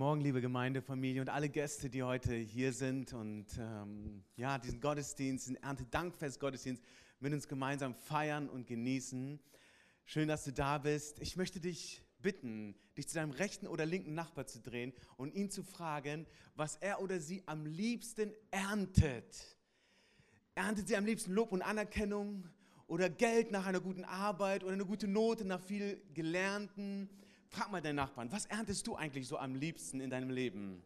Morgen, liebe Gemeindefamilie und alle Gäste, die heute hier sind und ähm, ja, diesen Gottesdienst, diesen Erntedankfest-Gottesdienst mit uns gemeinsam feiern und genießen. Schön, dass du da bist. Ich möchte dich bitten, dich zu deinem rechten oder linken Nachbar zu drehen und ihn zu fragen, was er oder sie am liebsten erntet. Erntet sie am liebsten Lob und Anerkennung oder Geld nach einer guten Arbeit oder eine gute Note nach viel Gelernten? Frag mal deinen Nachbarn, was erntest du eigentlich so am liebsten in deinem Leben?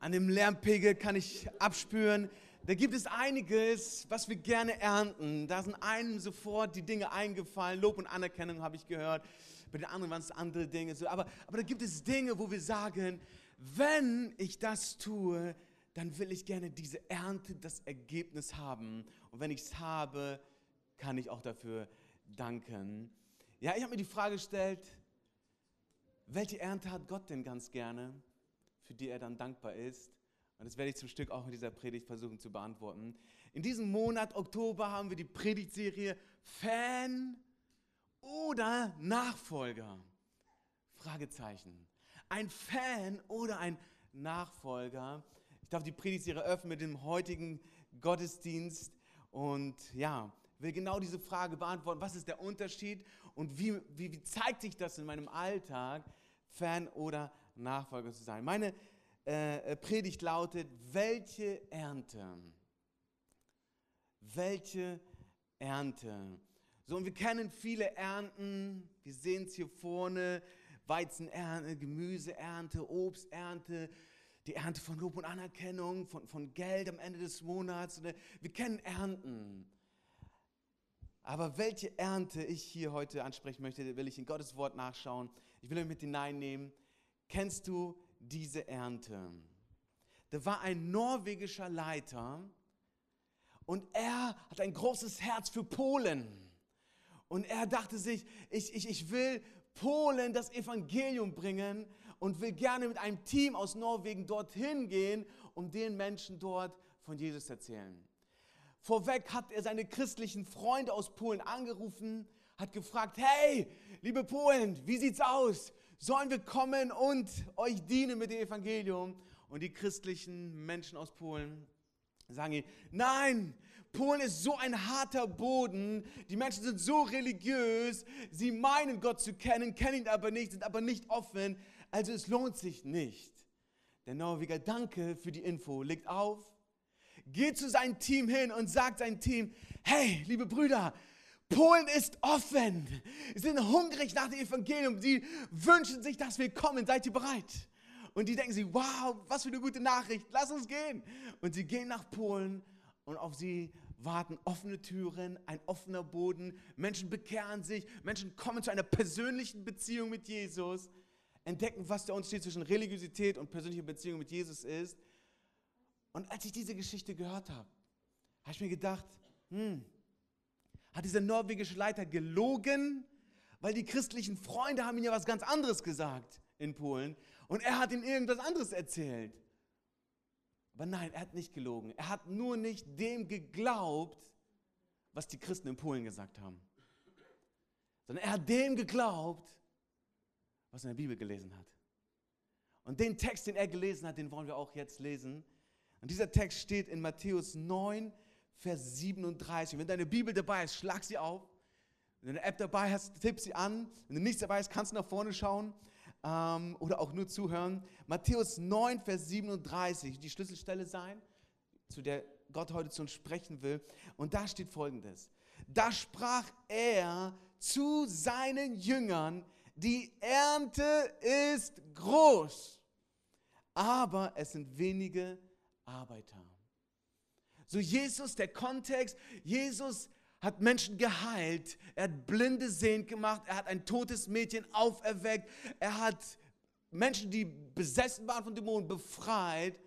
An dem Lärmpegel kann ich abspüren, da gibt es einiges, was wir gerne ernten. Da sind einem sofort die Dinge eingefallen. Lob und Anerkennung habe ich gehört. Bei den anderen waren es andere Dinge. Aber, aber da gibt es Dinge, wo wir sagen, wenn ich das tue, dann will ich gerne diese Ernte, das Ergebnis haben. Und wenn ich es habe, kann ich auch dafür danken. Ja, ich habe mir die Frage gestellt, welche Ernte hat Gott denn ganz gerne? Für die er dann dankbar ist. Und das werde ich zum Stück auch in dieser Predigt versuchen zu beantworten. In diesem Monat Oktober haben wir die Predigtserie Fan oder Nachfolger? Fragezeichen. Ein Fan oder ein Nachfolger? Ich darf die Predigtserie öffnen mit dem heutigen Gottesdienst und ja, will genau diese Frage beantworten. Was ist der Unterschied und wie, wie, wie zeigt sich das in meinem Alltag, Fan oder Nachfolger zu sein. Meine äh, äh, Predigt lautet, welche Ernte? Welche Ernte? So, und wir kennen viele Ernten, wir sehen es hier vorne, Weizenernte, Gemüseernte, Obsternte, die Ernte von Lob und Anerkennung, von, von Geld am Ende des Monats. Wir kennen Ernten. Aber welche Ernte ich hier heute ansprechen möchte, will ich in Gottes Wort nachschauen. Ich will euch mit hineinnehmen Kennst du diese Ernte? Da war ein norwegischer Leiter und er hat ein großes Herz für Polen. Und er dachte sich, ich, ich, ich will Polen das Evangelium bringen und will gerne mit einem Team aus Norwegen dorthin gehen, um den Menschen dort von Jesus erzählen. Vorweg hat er seine christlichen Freunde aus Polen angerufen, hat gefragt, hey, liebe Polen, wie sieht's aus? Sollen wir kommen und euch dienen mit dem Evangelium. Und die christlichen Menschen aus Polen sagen nein, Polen ist so ein harter Boden, die Menschen sind so religiös, sie meinen Gott zu kennen, kennen ihn aber nicht, sind aber nicht offen, also es lohnt sich nicht. Der Norweger, danke für die Info, legt auf, geht zu seinem Team hin und sagt seinem Team, hey, liebe Brüder, Polen ist offen. Sie sind hungrig nach dem Evangelium. Sie wünschen sich, dass wir kommen. Seid ihr bereit? Und die denken sich, wow, was für eine gute Nachricht. Lass uns gehen. Und sie gehen nach Polen und auf sie warten offene Türen, ein offener Boden. Menschen bekehren sich. Menschen kommen zu einer persönlichen Beziehung mit Jesus. Entdecken, was der Unterschied zwischen Religiosität und persönlicher Beziehung mit Jesus ist. Und als ich diese Geschichte gehört habe, habe ich mir gedacht, hm, hat dieser norwegische Leiter gelogen, weil die christlichen Freunde haben ihm ja was ganz anderes gesagt in Polen und er hat ihnen irgendwas anderes erzählt. Aber nein, er hat nicht gelogen. Er hat nur nicht dem geglaubt, was die Christen in Polen gesagt haben. Sondern er hat dem geglaubt, was er in der Bibel gelesen hat. Und den Text, den er gelesen hat, den wollen wir auch jetzt lesen. Und dieser Text steht in Matthäus 9, Vers 37. Wenn deine Bibel dabei ist, schlag sie auf. Wenn du eine App dabei hast, tipp sie an. Wenn du nichts dabei hast, kannst du nach vorne schauen ähm, oder auch nur zuhören. Matthäus 9, Vers 37, die Schlüsselstelle sein, zu der Gott heute zu uns sprechen will. Und da steht folgendes. da sprach er zu seinen Jüngern, die Ernte ist groß, aber es sind wenige Arbeiter. So Jesus, der Kontext, Jesus hat Menschen geheilt, er hat Blinde sehend gemacht, er hat ein totes Mädchen auferweckt, er hat Menschen, die besessen waren von Dämonen, befreit.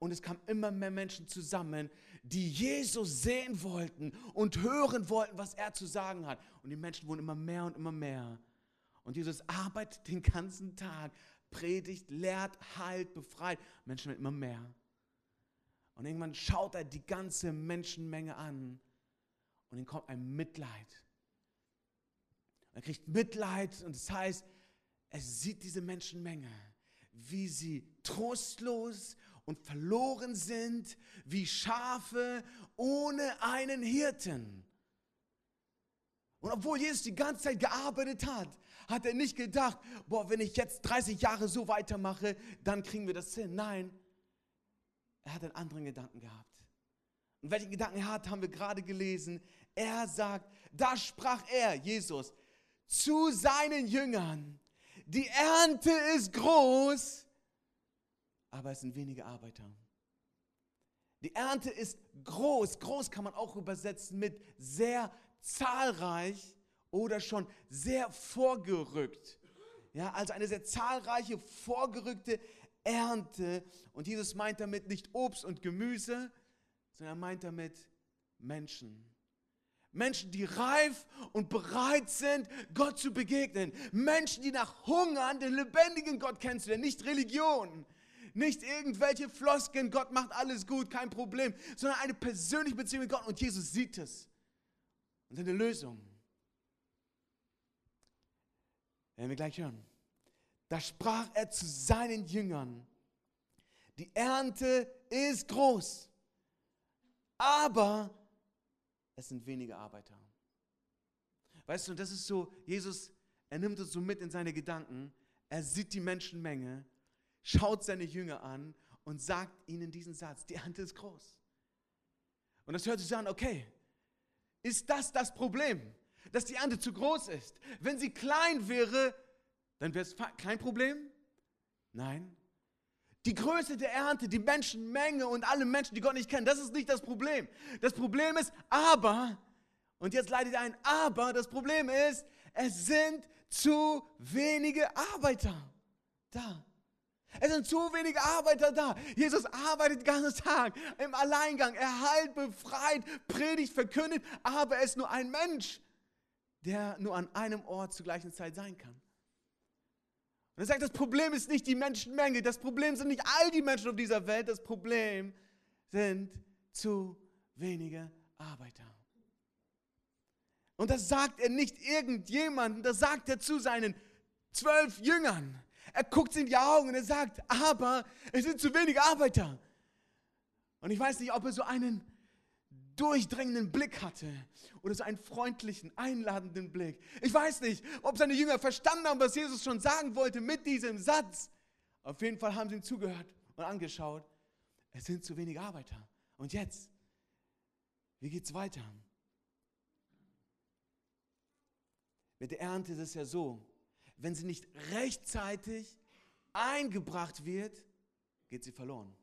Und es kamen immer mehr Menschen zusammen, die Jesus sehen wollten und hören wollten, was er zu sagen hat. Und die Menschen wurden immer mehr und immer mehr. Und Jesus arbeitet den ganzen Tag, predigt, lehrt, heilt, befreit. Menschen werden immer mehr. Und irgendwann schaut er die ganze Menschenmenge an und ihm kommt ein Mitleid. Er kriegt Mitleid und das heißt, er sieht diese Menschenmenge, wie sie trostlos und verloren sind, wie Schafe ohne einen Hirten. Und obwohl Jesus die ganze Zeit gearbeitet hat, hat er nicht gedacht, boah, wenn ich jetzt 30 Jahre so weitermache, dann kriegen wir das hin. Nein, er hat einen anderen Gedanken gehabt. Und welchen Gedanken er hat, haben wir gerade gelesen. Er sagt, da sprach er, Jesus, zu seinen Jüngern, die Ernte ist groß, aber es sind wenige Arbeiter. Die Ernte ist groß. Groß kann man auch übersetzen mit sehr zahlreich oder schon sehr vorgerückt. Ja, also eine sehr zahlreiche, vorgerückte Ernte. Und Jesus meint damit nicht Obst und Gemüse, sondern er meint damit Menschen. Menschen, die reif und bereit sind, Gott zu begegnen. Menschen, die nach Hungern den lebendigen Gott kennenzulernen, nicht Religion. Nicht irgendwelche Floskeln, Gott macht alles gut, kein Problem, sondern eine persönliche Beziehung mit Gott. Und Jesus sieht es. Und seine Lösung. Werden wir gleich hören. Da sprach er zu seinen Jüngern, die Ernte ist groß, aber es sind wenige Arbeiter. Weißt du, das ist so, Jesus, er nimmt uns so mit in seine Gedanken, er sieht die Menschenmenge, schaut seine Jünger an und sagt ihnen diesen Satz, die Ernte ist groß. Und das hört sich an, okay, ist das das Problem, dass die Ernte zu groß ist? Wenn sie klein wäre, dann wäre es kein Problem? Nein. Die Größe der Ernte, die Menschenmenge und alle Menschen, die Gott nicht kennen, das ist nicht das Problem. Das Problem ist aber, und jetzt leidet ein aber, das Problem ist, es sind zu wenige Arbeiter da. Es sind zu wenige Arbeiter da. Jesus arbeitet den ganzen Tag im Alleingang. Er heilt, befreit, predigt, verkündet, aber er ist nur ein Mensch, der nur an einem Ort zur gleichen Zeit sein kann. Und er sagt, das Problem ist nicht die Menschenmenge, das Problem sind nicht all die Menschen auf dieser Welt, das Problem sind zu wenige Arbeiter. Und das sagt er nicht irgendjemandem, das sagt er zu seinen zwölf Jüngern. Er guckt sie in die Augen und er sagt, aber es sind zu wenige Arbeiter. Und ich weiß nicht, ob er so einen durchdringenden Blick hatte oder so einen freundlichen, einladenden Blick. Ich weiß nicht, ob seine Jünger verstanden haben, was Jesus schon sagen wollte mit diesem Satz. Auf jeden Fall haben sie ihm zugehört und angeschaut. Es sind zu wenige Arbeiter. Und jetzt, wie geht es weiter? Mit der Ernte ist es ja so, wenn sie nicht rechtzeitig eingebracht wird, geht sie verloren.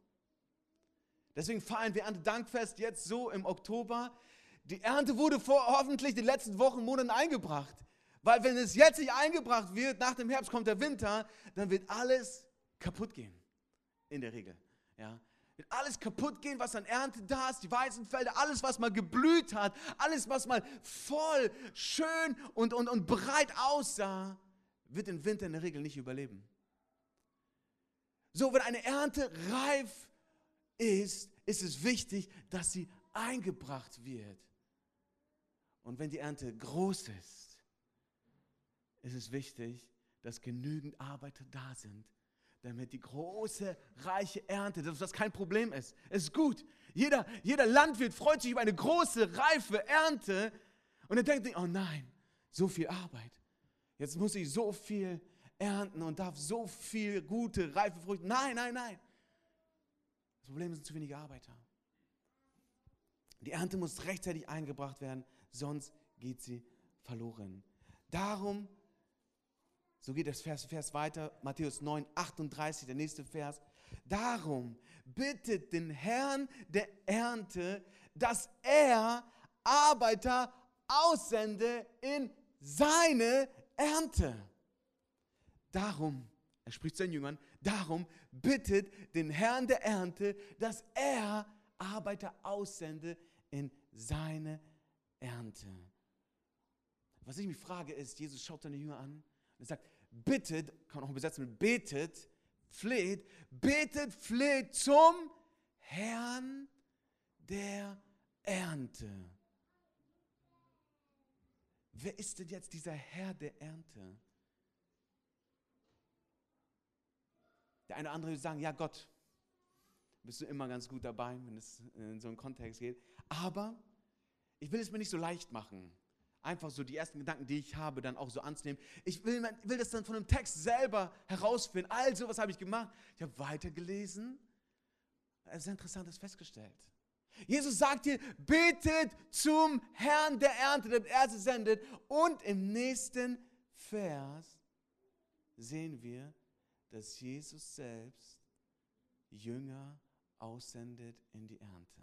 Deswegen feiern wir Erntedankfest jetzt so im Oktober. Die Ernte wurde vor, hoffentlich in den letzten Wochen, Monaten eingebracht. Weil wenn es jetzt nicht eingebracht wird, nach dem Herbst kommt der Winter, dann wird alles kaputt gehen. In der Regel. Ja. Wird alles kaputt gehen, was an Ernte da ist, die Weizenfelder, alles, was mal geblüht hat, alles, was mal voll, schön und, und, und breit aussah, wird den Winter in der Regel nicht überleben. So, wenn eine Ernte reif ist, ist es wichtig, dass sie eingebracht wird. Und wenn die Ernte groß ist, ist es wichtig, dass genügend Arbeiter da sind, damit die große, reiche Ernte, dass das kein Problem ist. Es ist gut. Jeder, jeder Landwirt freut sich über eine große, reife Ernte und er denkt sich, oh nein, so viel Arbeit. Jetzt muss ich so viel ernten und darf so viel gute, reife Früchte. Nein, nein, nein. Das Problem sind zu wenige Arbeiter. Die Ernte muss rechtzeitig eingebracht werden, sonst geht sie verloren. Darum, so geht das Vers, Vers weiter, Matthäus 9, 38, der nächste Vers. Darum bittet den Herrn der Ernte, dass er Arbeiter aussende in seine Ernte. Darum, er spricht zu den Jüngern, darum bittet den Herrn der Ernte, dass er Arbeiter aussende in seine Ernte. Was ich mich frage ist, Jesus schaut seine Jünger an und sagt, bittet, kann man auch übersetzen mit betet, fleht, betet, fleht zum Herrn der Ernte. Wer ist denn jetzt dieser Herr der Ernte? Der eine oder andere würde sagen, ja Gott, bist du immer ganz gut dabei, wenn es in so einen Kontext geht. Aber ich will es mir nicht so leicht machen, einfach so die ersten Gedanken, die ich habe, dann auch so anzunehmen. Ich will, will das dann von dem Text selber herausfinden. Also, was habe ich gemacht? Ich habe weitergelesen. Sehr interessantes festgestellt. Jesus sagt hier, betet zum Herrn der Ernte, der er sendet. Und im nächsten Vers sehen wir, dass Jesus selbst Jünger aussendet in die Ernte.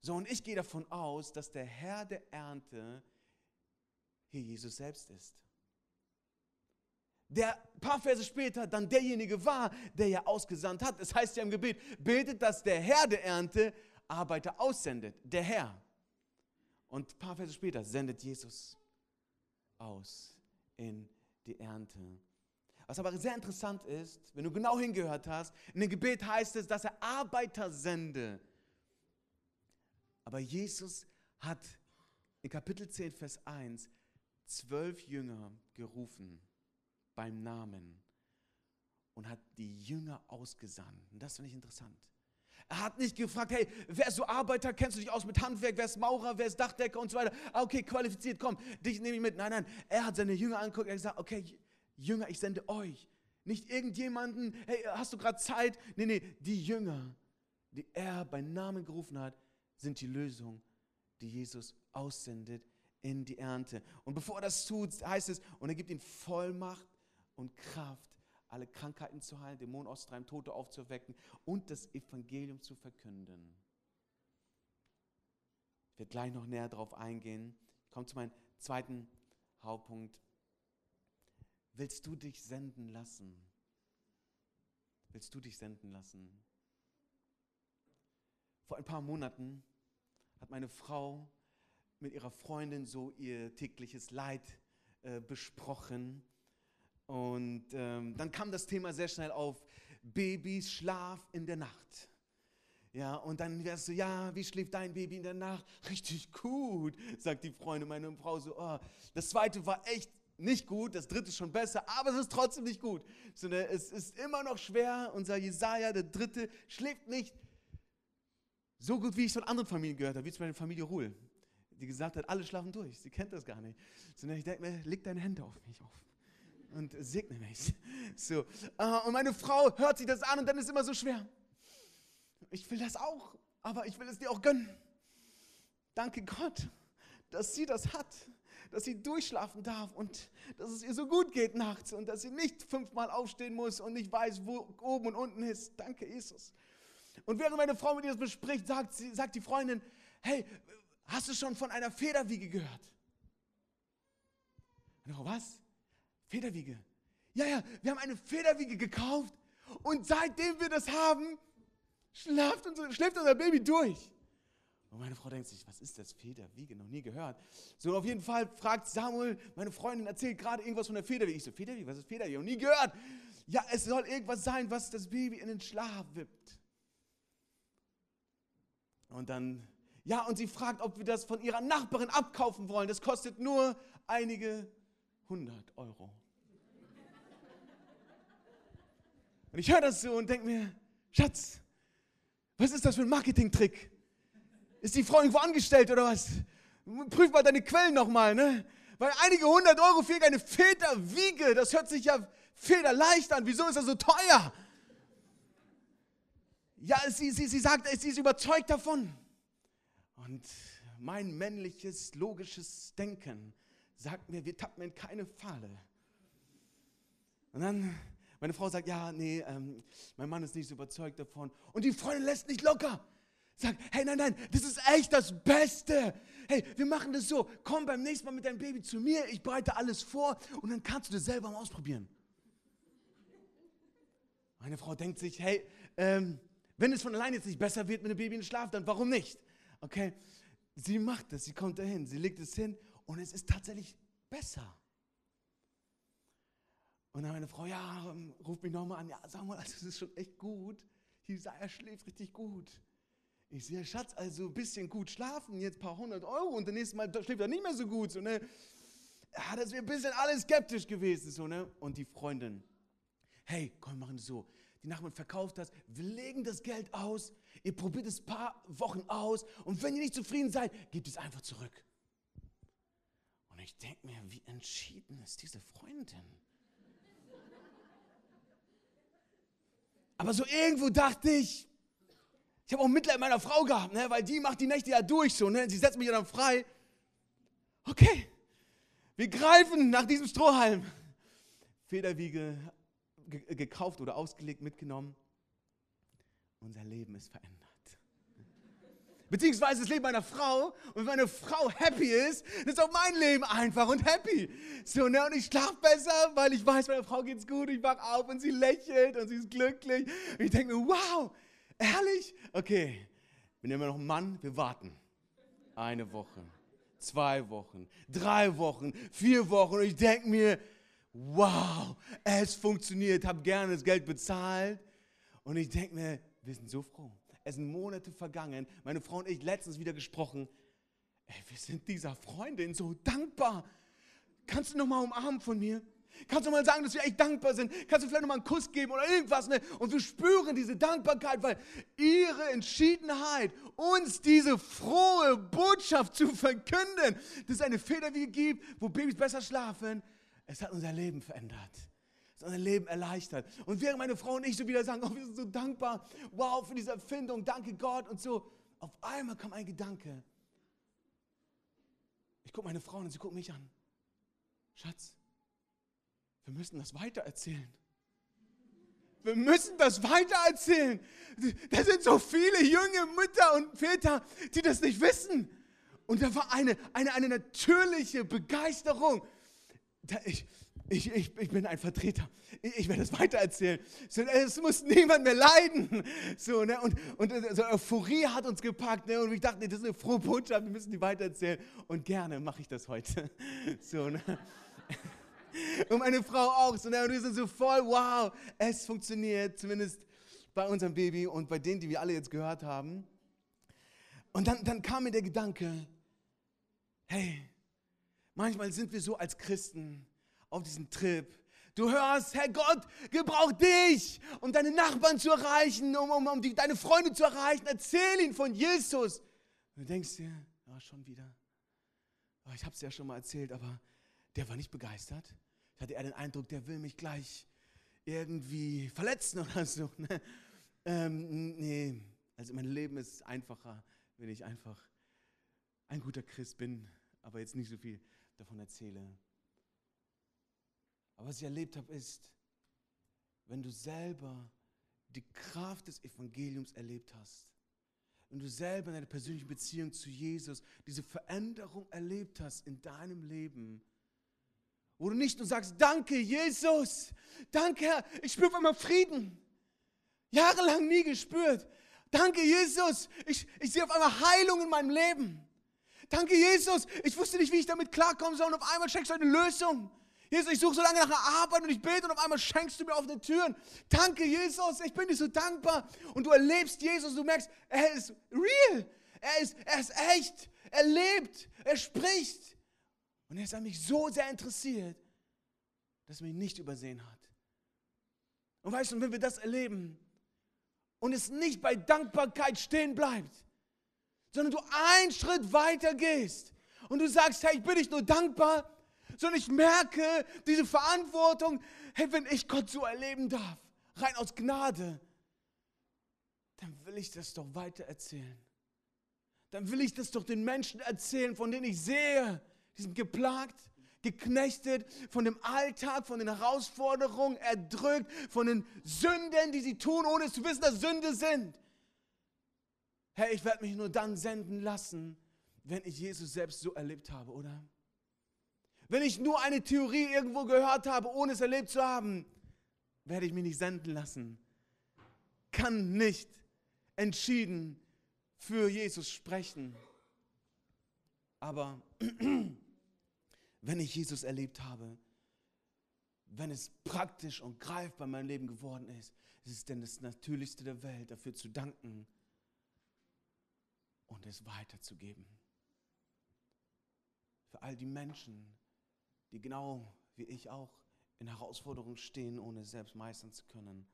So, und ich gehe davon aus, dass der Herr der Ernte hier Jesus selbst ist. Der ein paar Verse später dann derjenige war, der ja ausgesandt hat. Es das heißt ja im Gebet, betet, dass der Herr der Ernte Arbeiter aussendet. Der Herr. Und ein paar Verse später sendet Jesus aus in die Ernte. Was aber sehr interessant ist, wenn du genau hingehört hast, in dem Gebet heißt es, dass er Arbeiter sende. Aber Jesus hat in Kapitel 10, Vers 1 zwölf Jünger gerufen beim Namen und hat die Jünger ausgesandt. Und das finde ich interessant. Er hat nicht gefragt, hey, wer ist so Arbeiter, kennst du dich aus mit Handwerk, wer ist Maurer, wer ist Dachdecker und so weiter. Ah, okay, qualifiziert, komm, dich nehme ich mit. Nein, nein, er hat seine Jünger angeguckt, er hat gesagt, okay, Jünger, ich sende euch. Nicht irgendjemanden, hey, hast du gerade Zeit? Nee, nee, die Jünger, die er bei Namen gerufen hat, sind die Lösung, die Jesus aussendet in die Ernte. Und bevor er das tut, heißt es, und er gibt ihnen Vollmacht und Kraft, alle Krankheiten zu heilen, Dämonen auszutreiben, Tote aufzuwecken und das Evangelium zu verkünden. Ich werde gleich noch näher darauf eingehen. Ich komme zu meinem zweiten Hauptpunkt. Willst du dich senden lassen? Willst du dich senden lassen? Vor ein paar Monaten hat meine Frau mit ihrer Freundin so ihr tägliches Leid äh, besprochen. Und ähm, dann kam das Thema sehr schnell auf, Babys Schlaf in der Nacht. Ja, und dann wärst du, ja, wie schläft dein Baby in der Nacht? Richtig gut, sagt die Freundin, meine Frau so, oh. Das zweite war echt nicht gut, das dritte schon besser, aber es ist trotzdem nicht gut. Sondern es ist immer noch schwer. Unser Jesaja, der dritte, schläft nicht so gut, wie ich es von anderen Familien gehört habe, wie zum Beispiel Familie Ruhl, die gesagt hat, alle schlafen durch. Sie kennt das gar nicht. Sondern ich denke mir, leg deine Hände auf mich auf und segne mich. So. Äh, und meine Frau hört sich das an und dann ist immer so schwer. Ich will das auch, aber ich will es dir auch gönnen. Danke Gott, dass sie das hat, dass sie durchschlafen darf und dass es ihr so gut geht nachts und dass sie nicht fünfmal aufstehen muss und nicht weiß, wo oben und unten ist. Danke, Jesus. Und während meine Frau mit ihr das bespricht, sagt, sie, sagt die Freundin, hey, hast du schon von einer Federwiege gehört? Ich, was? Federwiege? Ja, ja, wir haben eine Federwiege gekauft und seitdem wir das haben, schläft unser, schläft unser Baby durch. Und meine Frau denkt sich, was ist das Federwiege? Noch nie gehört. So, auf jeden Fall fragt Samuel, meine Freundin erzählt gerade irgendwas von der Federwiege. Ich so, Federwiege, was ist Federwiege? Noch nie gehört. Ja, es soll irgendwas sein, was das Baby in den Schlaf wippt. Und dann, ja, und sie fragt, ob wir das von ihrer Nachbarin abkaufen wollen. Das kostet nur einige hundert Euro. Und ich höre das so und denke mir, Schatz, was ist das für ein Marketingtrick? Ist die Frau irgendwo angestellt oder was? Prüf mal deine Quellen nochmal, ne? Weil einige hundert Euro für eine Federwiege, das hört sich ja federleicht an. Wieso ist das so teuer? Ja, sie, sie, sie sagt, sie ist überzeugt davon. Und mein männliches, logisches Denken sagt mir, wir tappen in keine Falle. Und dann, meine Frau sagt, ja, nee, ähm, mein Mann ist nicht so überzeugt davon. Und die Freundin lässt nicht locker. Sagt, hey, nein, nein, das ist echt das Beste. Hey, wir machen das so. Komm beim nächsten Mal mit deinem Baby zu mir, ich bereite alles vor und dann kannst du das selber mal ausprobieren. Meine Frau denkt sich, hey, ähm, wenn es von allein jetzt nicht besser wird mit dem Baby in den Schlaf, dann warum nicht? Okay, sie macht es, sie kommt dahin, sie legt es hin und es ist tatsächlich besser. Und dann meine Frau, ja, ähm, ruft mich nochmal an, ja, sag mal, also, das ist schon echt gut. Jesaja schläft richtig gut. Ich sehe, Schatz, also ein bisschen gut schlafen, jetzt ein paar hundert Euro und das nächste Mal schläft er nicht mehr so gut. So, ne? Ja, das wäre ein bisschen alles skeptisch gewesen. So, ne? Und die Freundin, hey, komm, wir machen es so. Die Nachbarn verkauft das, wir legen das Geld aus, ihr probiert es ein paar Wochen aus und wenn ihr nicht zufrieden seid, gebt es einfach zurück. Und ich denke mir, wie entschieden ist diese Freundin? Aber so irgendwo dachte ich, ich habe auch Mitleid meiner Frau gehabt, ne, weil die macht die Nächte ja durch so, ne, sie setzt mich ja dann frei. Okay, wir greifen nach diesem Strohhalm. Federwiege gekauft oder ausgelegt, mitgenommen. Unser Leben ist verändert. Beziehungsweise das Leben meiner Frau. Und wenn meine Frau happy ist, dann ist auch mein Leben einfach und happy. So, ne? Und ich schlafe besser, weil ich weiß, meiner Frau geht's gut. Ich wach auf und sie lächelt und sie ist glücklich. Und ich denke mir, wow, ehrlich? Okay, wir nehmen noch einen Mann, wir warten. Eine Woche, zwei Wochen, drei Wochen, vier Wochen. Und ich denke mir, wow, es funktioniert, habe gerne das Geld bezahlt. Und ich denke mir, wir sind so froh. Es sind Monate vergangen. Meine Frau und ich letztens wieder gesprochen. Ey, wir sind dieser Freundin so dankbar. Kannst du noch mal umarmen von mir? Kannst du mal sagen, dass wir echt dankbar sind? Kannst du vielleicht noch mal einen Kuss geben oder irgendwas? Ne? Und wir spüren diese Dankbarkeit, weil ihre Entschiedenheit, uns diese frohe Botschaft zu verkünden, dass es eine Federwiege gibt, wo Babys besser schlafen, es hat unser Leben verändert. Unser Leben erleichtert. Und während meine Frau und ich so wieder sagen, oh, wir sind so dankbar, wow, für diese Erfindung, danke Gott und so, auf einmal kam ein Gedanke. Ich gucke meine Frau und sie guckt mich an. Schatz, wir müssen das weitererzählen. Wir müssen das weitererzählen. Da sind so viele junge Mütter und Väter, die das nicht wissen. Und da war eine, eine, eine natürliche Begeisterung ich, ich, ich, ich bin ein Vertreter. Ich, ich werde es weitererzählen. So, es muss niemand mehr leiden. So, ne? Und, und so Euphorie hat uns gepackt. Ne? Und ich dachte, das ist eine frohe Botschaft, wir müssen die weitererzählen. Und gerne mache ich das heute. So, ne? Und meine Frau auch. So? Und wir sind so voll, wow, es funktioniert. Zumindest bei unserem Baby und bei denen, die wir alle jetzt gehört haben. Und dann, dann kam mir der Gedanke, hey, Manchmal sind wir so als Christen auf diesem Trip. Du hörst, Herr Gott gebraucht dich, um deine Nachbarn zu erreichen, um, um, um die, deine Freunde zu erreichen. Erzähl ihnen von Jesus. Und du denkst dir, ja, schon wieder. Oh, ich habe es ja schon mal erzählt, aber der war nicht begeistert. Ich hatte eher den Eindruck, der will mich gleich irgendwie verletzen oder so. Ne? Ähm, nee, also mein Leben ist einfacher, wenn ich einfach ein guter Christ bin, aber jetzt nicht so viel davon erzähle. Aber was ich erlebt habe, ist, wenn du selber die Kraft des Evangeliums erlebt hast, wenn du selber in deiner persönlichen Beziehung zu Jesus diese Veränderung erlebt hast in deinem Leben, wo du nicht nur sagst, danke Jesus, danke Herr, ich spüre auf einmal Frieden. Jahrelang nie gespürt. Danke Jesus, ich, ich sehe auf einmal Heilung in meinem Leben. Danke, Jesus. Ich wusste nicht, wie ich damit klarkommen soll. Und auf einmal schenkst du eine Lösung. Jesus, ich suche so lange nach einer Arbeit und ich bete und auf einmal schenkst du mir offene Türen. Danke, Jesus. Ich bin dir so dankbar. Und du erlebst Jesus. Du merkst, er ist real. Er ist, er ist echt. Er lebt. Er spricht. Und er ist an mich so sehr interessiert, dass er mich nicht übersehen hat. Und weißt du, wenn wir das erleben und es nicht bei Dankbarkeit stehen bleibt, sondern du einen Schritt weiter gehst und du sagst, hey, ich bin nicht nur dankbar, sondern ich merke diese Verantwortung, hey, wenn ich Gott so erleben darf, rein aus Gnade, dann will ich das doch weiter erzählen. dann will ich das doch den Menschen erzählen, von denen ich sehe. Die sind geplagt, geknechtet von dem Alltag, von den Herausforderungen, erdrückt, von den Sünden, die sie tun, ohne zu wissen, dass Sünde sind. Herr, ich werde mich nur dann senden lassen, wenn ich Jesus selbst so erlebt habe, oder? Wenn ich nur eine Theorie irgendwo gehört habe, ohne es erlebt zu haben, werde ich mich nicht senden lassen. Kann nicht entschieden für Jesus sprechen. Aber wenn ich Jesus erlebt habe, wenn es praktisch und greifbar in meinem Leben geworden ist, ist es denn das Natürlichste der Welt, dafür zu danken und es weiterzugeben. Für all die Menschen, die genau wie ich auch in Herausforderungen stehen, ohne es selbst meistern zu können.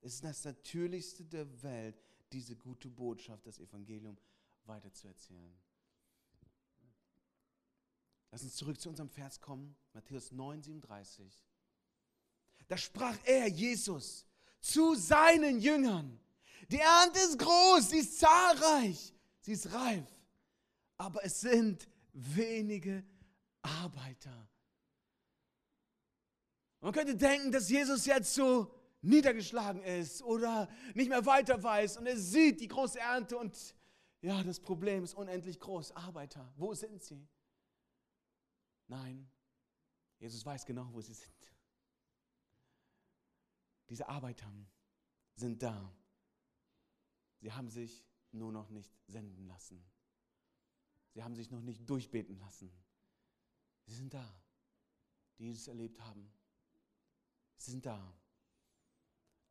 Es ist das Natürlichste der Welt, diese gute Botschaft, das Evangelium weiterzuerzählen. Lass uns zurück zu unserem Vers kommen, Matthäus 9, 37. Da sprach er, Jesus, zu seinen Jüngern. Die Ernte ist groß, sie ist zahlreich, sie ist reif, aber es sind wenige Arbeiter. Man könnte denken, dass Jesus jetzt so niedergeschlagen ist oder nicht mehr weiter weiß und er sieht die große Ernte und ja, das Problem ist unendlich groß. Arbeiter, wo sind sie? Nein, Jesus weiß genau, wo sie sind. Diese Arbeiter sind da. Sie haben sich nur noch nicht senden lassen. Sie haben sich noch nicht durchbeten lassen. Sie sind da, die es erlebt haben. Sie sind da.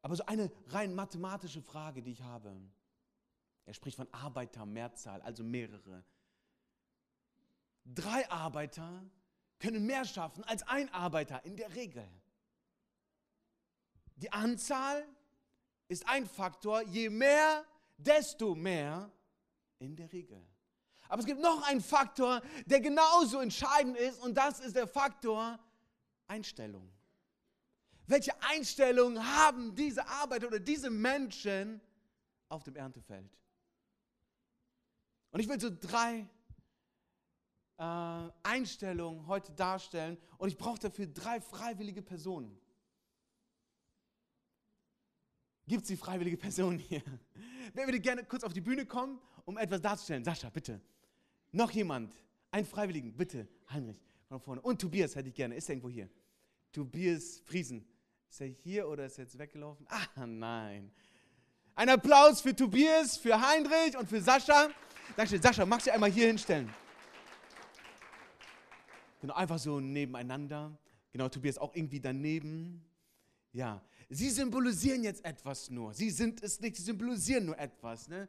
Aber so eine rein mathematische Frage, die ich habe. Er spricht von Arbeiter, Mehrzahl, also mehrere. Drei Arbeiter können mehr schaffen als ein Arbeiter in der Regel. Die Anzahl ist ein Faktor, je mehr, desto mehr in der Regel. Aber es gibt noch einen Faktor, der genauso entscheidend ist und das ist der Faktor Einstellung. Welche Einstellung haben diese Arbeiter oder diese Menschen auf dem Erntefeld? Und ich will so drei äh, Einstellungen heute darstellen und ich brauche dafür drei freiwillige Personen. Gibt es die freiwillige Person hier? Wer würde gerne kurz auf die Bühne kommen, um etwas darzustellen? Sascha, bitte. Noch jemand? Ein Freiwilligen, bitte. Heinrich, von vorne. Und Tobias hätte ich gerne. Ist er irgendwo hier? Tobias Friesen. Ist er hier oder ist er jetzt weggelaufen? Ah, nein. Ein Applaus für Tobias, für Heinrich und für Sascha. Dankeschön. Sascha, magst du einmal hier hinstellen? Genau, einfach so nebeneinander. Genau, Tobias auch irgendwie daneben. Ja, sie symbolisieren jetzt etwas nur. Sie sind es nicht, sie symbolisieren nur etwas. Ne?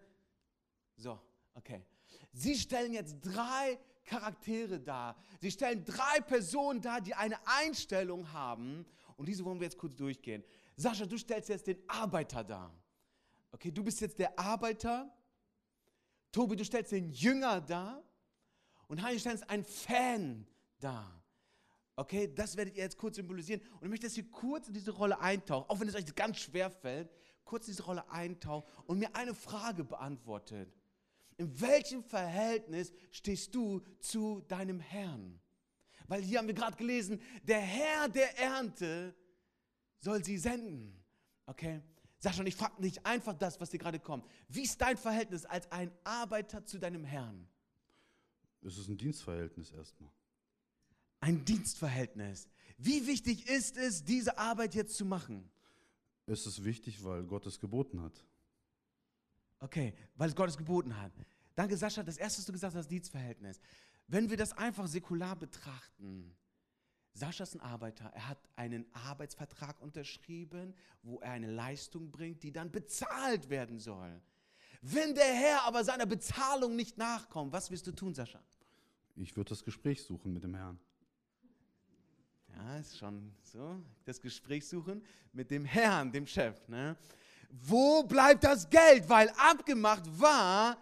So, okay. Sie stellen jetzt drei Charaktere dar. Sie stellen drei Personen dar, die eine Einstellung haben und diese wollen wir jetzt kurz durchgehen. Sascha, du stellst jetzt den Arbeiter dar. Okay, du bist jetzt der Arbeiter. Tobi, du stellst den Jünger dar. Und Heini stellst einen Fan dar. Okay, das werdet ihr jetzt kurz symbolisieren. Und ich möchte, dass ihr kurz in diese Rolle eintaucht, auch wenn es euch ganz schwer fällt, kurz in diese Rolle eintaucht und mir eine Frage beantwortet. In welchem Verhältnis stehst du zu deinem Herrn? Weil hier haben wir gerade gelesen, der Herr der Ernte soll sie senden. Okay? Sag schon, ich frage nicht einfach das, was dir gerade kommt. Wie ist dein Verhältnis als ein Arbeiter zu deinem Herrn? Es ist ein Dienstverhältnis erstmal. Ein Dienstverhältnis. Wie wichtig ist es, diese Arbeit jetzt zu machen? Es ist wichtig, weil Gott es geboten hat. Okay, weil Gott es geboten hat. Danke, Sascha. Das erste, was du gesagt hast, Dienstverhältnis. Wenn wir das einfach säkular betrachten, Sascha ist ein Arbeiter, er hat einen Arbeitsvertrag unterschrieben, wo er eine Leistung bringt, die dann bezahlt werden soll. Wenn der Herr aber seiner Bezahlung nicht nachkommt, was wirst du tun, Sascha? Ich würde das Gespräch suchen mit dem Herrn. Ja, ist schon so. Das Gespräch suchen mit dem Herrn, dem Chef. Ne? Wo bleibt das Geld? Weil abgemacht war,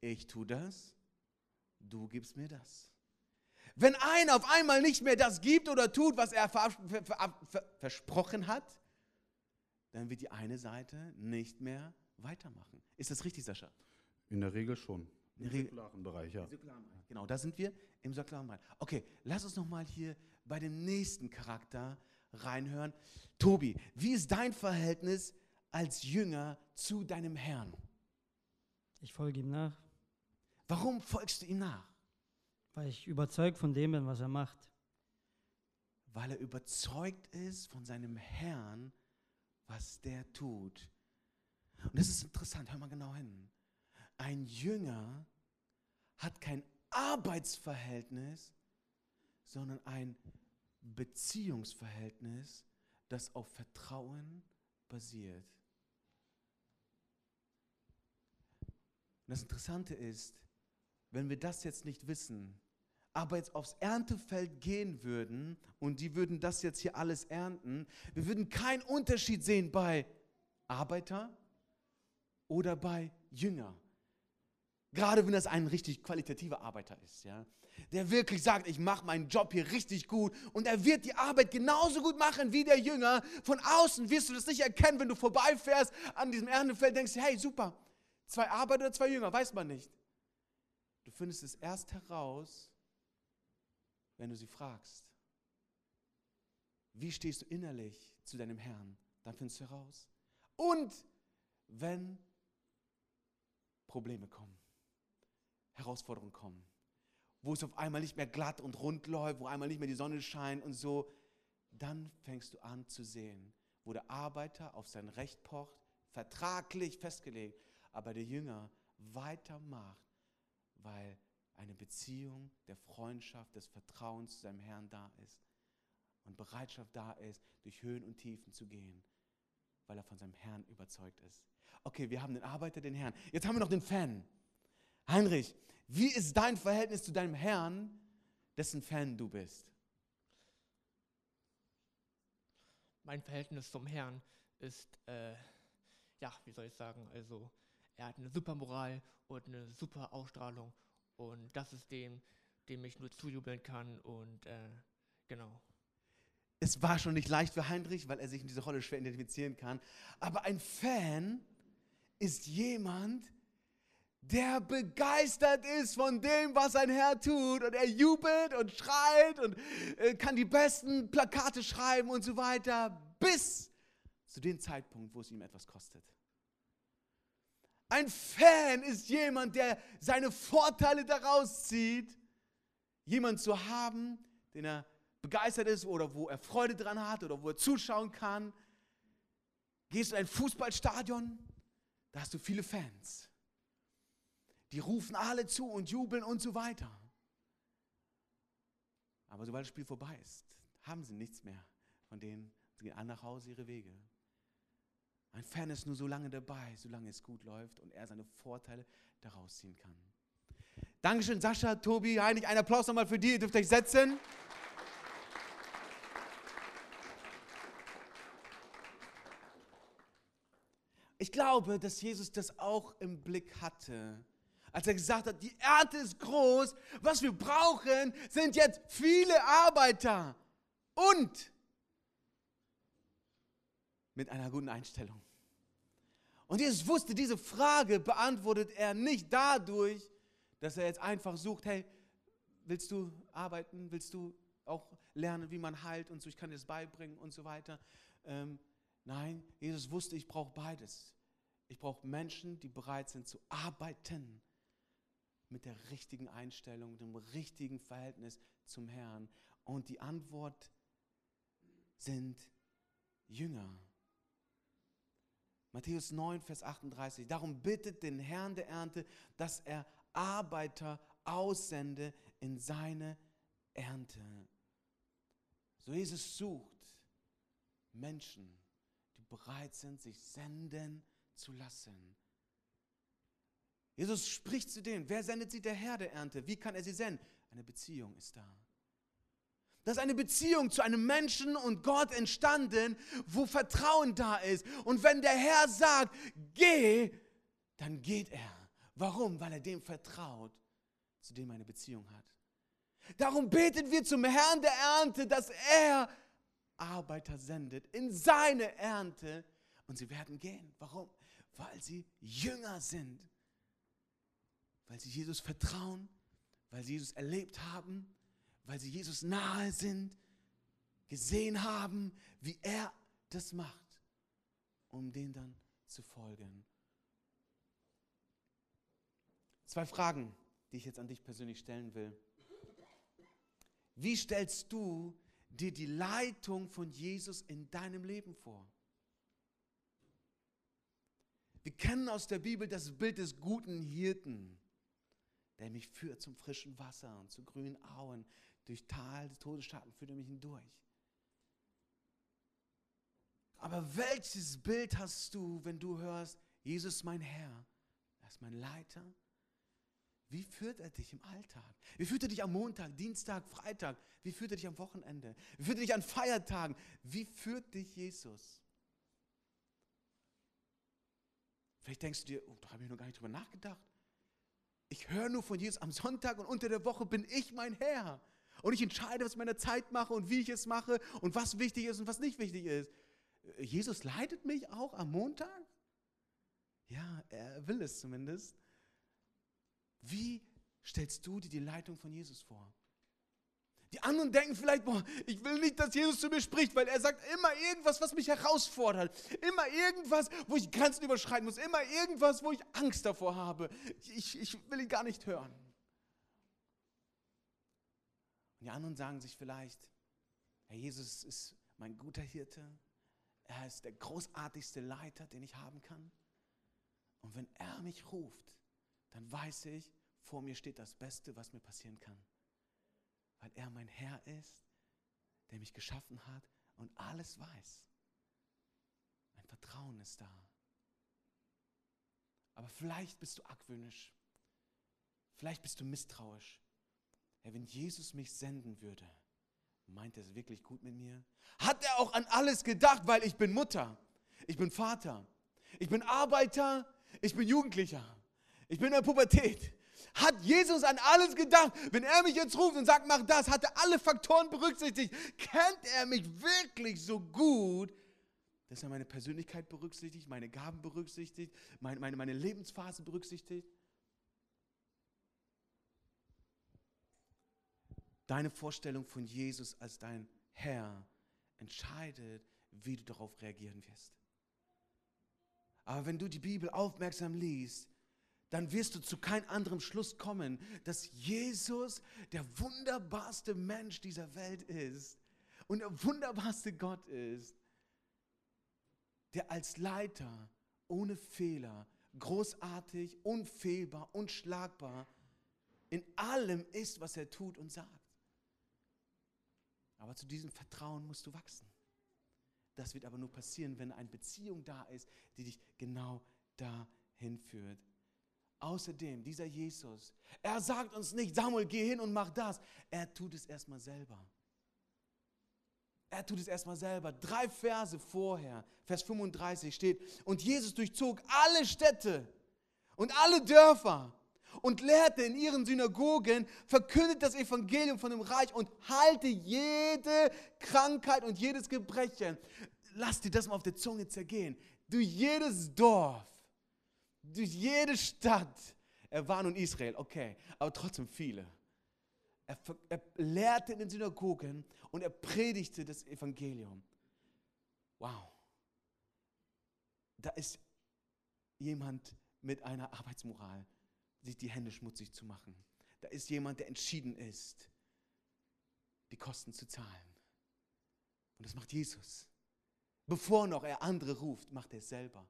ich tue das, du gibst mir das. Wenn einer auf einmal nicht mehr das gibt oder tut, was er versprochen hat, dann wird die eine Seite nicht mehr weitermachen. Ist das richtig, Sascha? In der Regel schon. Im säkularen Bereich, ja. Genau, da sind wir im säkularen Bereich. Okay, lass uns noch mal hier bei dem nächsten Charakter reinhören. Tobi, wie ist dein Verhältnis als Jünger zu deinem Herrn? Ich folge ihm nach, Warum folgst du ihm nach? weil ich überzeugt von dem bin, was er macht. Weil er überzeugt ist von seinem Herrn, was der tut. Und das ist interessant, hör mal genau hin. Ein Jünger hat kein Arbeitsverhältnis, sondern ein Beziehungsverhältnis, das auf Vertrauen basiert. Und das Interessante ist, wenn wir das jetzt nicht wissen, aber jetzt aufs Erntefeld gehen würden und die würden das jetzt hier alles ernten, wir würden keinen Unterschied sehen bei Arbeiter oder bei Jünger. Gerade wenn das ein richtig qualitativer Arbeiter ist, ja, der wirklich sagt, ich mache meinen Job hier richtig gut und er wird die Arbeit genauso gut machen wie der Jünger. Von außen wirst du das nicht erkennen, wenn du vorbeifährst an diesem Erntefeld, denkst hey, super, zwei Arbeiter zwei Jünger, weiß man nicht. Du findest es erst heraus, wenn du sie fragst. Wie stehst du innerlich zu deinem Herrn? Dann findest du heraus. Und wenn Probleme kommen, Herausforderungen kommen, wo es auf einmal nicht mehr glatt und rund läuft, wo einmal nicht mehr die Sonne scheint und so, dann fängst du an zu sehen, wo der Arbeiter auf sein Recht pocht, vertraglich festgelegt, aber der Jünger weitermacht, weil eine Beziehung der Freundschaft, des Vertrauens zu seinem Herrn da ist und Bereitschaft da ist, durch Höhen und Tiefen zu gehen, weil er von seinem Herrn überzeugt ist. Okay, wir haben den Arbeiter, den Herrn. Jetzt haben wir noch den Fan. Heinrich, wie ist dein Verhältnis zu deinem Herrn, dessen Fan du bist? Mein Verhältnis zum Herrn ist, äh, ja, wie soll ich sagen, also er hat eine super Moral und eine super Ausstrahlung und das ist dem, dem ich nur zujubeln kann und äh, genau. Es war schon nicht leicht für Heinrich, weil er sich in diese Rolle schwer identifizieren kann. Aber ein Fan ist jemand, der begeistert ist von dem, was sein Herr tut. Und er jubelt und schreit und äh, kann die besten Plakate schreiben und so weiter, bis zu dem Zeitpunkt, wo es ihm etwas kostet. Ein Fan ist jemand, der seine Vorteile daraus zieht, jemand zu haben, den er begeistert ist oder wo er Freude dran hat oder wo er zuschauen kann. Gehst du in ein Fußballstadion, da hast du viele Fans. Die rufen alle zu und jubeln und so weiter. Aber sobald das Spiel vorbei ist, haben sie nichts mehr von denen. Sie gehen alle nach Hause ihre Wege. Ein Fan ist nur so lange dabei, solange es gut läuft und er seine Vorteile daraus ziehen kann. Dankeschön, Sascha, Tobi, Heinrich. Ein Applaus nochmal für die. Ihr dürft euch setzen. Ich glaube, dass Jesus das auch im Blick hatte, als er gesagt hat, die Ernte ist groß, was wir brauchen, sind jetzt viele Arbeiter und mit einer guten Einstellung. Und Jesus wusste, diese Frage beantwortet er nicht dadurch, dass er jetzt einfach sucht, hey, willst du arbeiten, willst du auch lernen, wie man heilt und so, ich kann dir das beibringen und so weiter. Ähm, nein, Jesus wusste, ich brauche beides. Ich brauche Menschen, die bereit sind zu arbeiten mit der richtigen Einstellung, mit dem richtigen Verhältnis zum Herrn. Und die Antwort sind Jünger. Matthäus 9, Vers 38. Darum bittet den Herrn der Ernte, dass er Arbeiter aussende in seine Ernte. So Jesus sucht Menschen, die bereit sind, sich senden zu lassen. Jesus spricht zu denen. Wer sendet sie der Herr der Ernte? Wie kann er sie senden? Eine Beziehung ist da. Da ist eine Beziehung zu einem Menschen und Gott entstanden, wo Vertrauen da ist. Und wenn der Herr sagt, geh, dann geht er. Warum? Weil er dem vertraut, zu dem er eine Beziehung hat. Darum beten wir zum Herrn der Ernte, dass er Arbeiter sendet in seine Ernte und sie werden gehen. Warum? Weil sie Jünger sind weil sie Jesus vertrauen, weil sie Jesus erlebt haben, weil sie Jesus nahe sind, gesehen haben, wie er das macht, um dem dann zu folgen. Zwei Fragen, die ich jetzt an dich persönlich stellen will. Wie stellst du dir die Leitung von Jesus in deinem Leben vor? Wir kennen aus der Bibel das Bild des guten Hirten, der mich führt zum frischen Wasser und zu grünen Auen. Durch Tal des Todesschatten führt er mich hindurch. Aber welches Bild hast du, wenn du hörst, Jesus mein Herr, er ist mein Leiter? Wie führt er dich im Alltag? Wie führt er dich am Montag, Dienstag, Freitag? Wie führt er dich am Wochenende? Wie führt er dich an Feiertagen? Wie führt dich Jesus? Vielleicht denkst du dir, oh, da habe ich noch gar nicht drüber nachgedacht. Ich höre nur von Jesus am Sonntag und unter der Woche bin ich mein Herr. Und ich entscheide, was ich meiner Zeit mache und wie ich es mache und was wichtig ist und was nicht wichtig ist. Jesus leitet mich auch am Montag? Ja, er will es zumindest. Wie stellst du dir die Leitung von Jesus vor? Die anderen denken vielleicht, boah, ich will nicht, dass Jesus zu mir spricht, weil er sagt immer irgendwas, was mich herausfordert. Immer irgendwas, wo ich Grenzen überschreiten muss. Immer irgendwas, wo ich Angst davor habe. Ich, ich will ihn gar nicht hören. Und die anderen sagen sich vielleicht, Herr Jesus ist mein guter Hirte. Er ist der großartigste Leiter, den ich haben kann. Und wenn er mich ruft, dann weiß ich, vor mir steht das Beste, was mir passieren kann weil er mein Herr ist, der mich geschaffen hat und alles weiß. Mein Vertrauen ist da. Aber vielleicht bist du argwöhnisch. Vielleicht bist du misstrauisch. Ja, wenn Jesus mich senden würde, meint er es wirklich gut mit mir? Hat er auch an alles gedacht, weil ich bin Mutter, ich bin Vater, ich bin Arbeiter, ich bin Jugendlicher, ich bin in der Pubertät, hat Jesus an alles gedacht? Wenn er mich jetzt ruft und sagt, mach das, hat er alle Faktoren berücksichtigt. Kennt er mich wirklich so gut, dass er meine Persönlichkeit berücksichtigt, meine Gaben berücksichtigt, meine, meine, meine Lebensphase berücksichtigt? Deine Vorstellung von Jesus als dein Herr entscheidet, wie du darauf reagieren wirst. Aber wenn du die Bibel aufmerksam liest, dann wirst du zu keinem anderen Schluss kommen, dass Jesus der wunderbarste Mensch dieser Welt ist und der wunderbarste Gott ist, der als Leiter ohne Fehler, großartig, unfehlbar, unschlagbar in allem ist, was er tut und sagt. Aber zu diesem Vertrauen musst du wachsen. Das wird aber nur passieren, wenn eine Beziehung da ist, die dich genau dahin führt. Außerdem, dieser Jesus, er sagt uns nicht, Samuel, geh hin und mach das. Er tut es erstmal selber. Er tut es erstmal selber. Drei Verse vorher, Vers 35 steht, und Jesus durchzog alle Städte und alle Dörfer und lehrte in ihren Synagogen, verkündet das Evangelium von dem Reich und halte jede Krankheit und jedes Gebrechen. Lass dir das mal auf der Zunge zergehen. Durch jedes Dorf durch jede Stadt. Er war nun Israel, okay, aber trotzdem viele. Er, er lehrte in den Synagogen und er predigte das Evangelium. Wow. Da ist jemand mit einer Arbeitsmoral, sich die Hände schmutzig zu machen. Da ist jemand, der entschieden ist, die Kosten zu zahlen. Und das macht Jesus. Bevor noch er andere ruft, macht er es selber.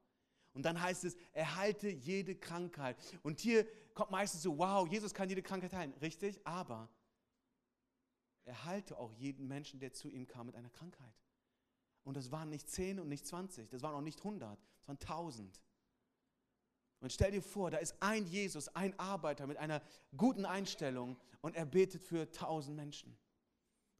Und dann heißt es, er heilte jede Krankheit. Und hier kommt meistens so, wow, Jesus kann jede Krankheit heilen. Richtig, aber er heilte auch jeden Menschen, der zu ihm kam mit einer Krankheit. Und das waren nicht 10 und nicht 20, das waren auch nicht 100, das waren 1000. Und stell dir vor, da ist ein Jesus, ein Arbeiter mit einer guten Einstellung und er betet für 1000 Menschen.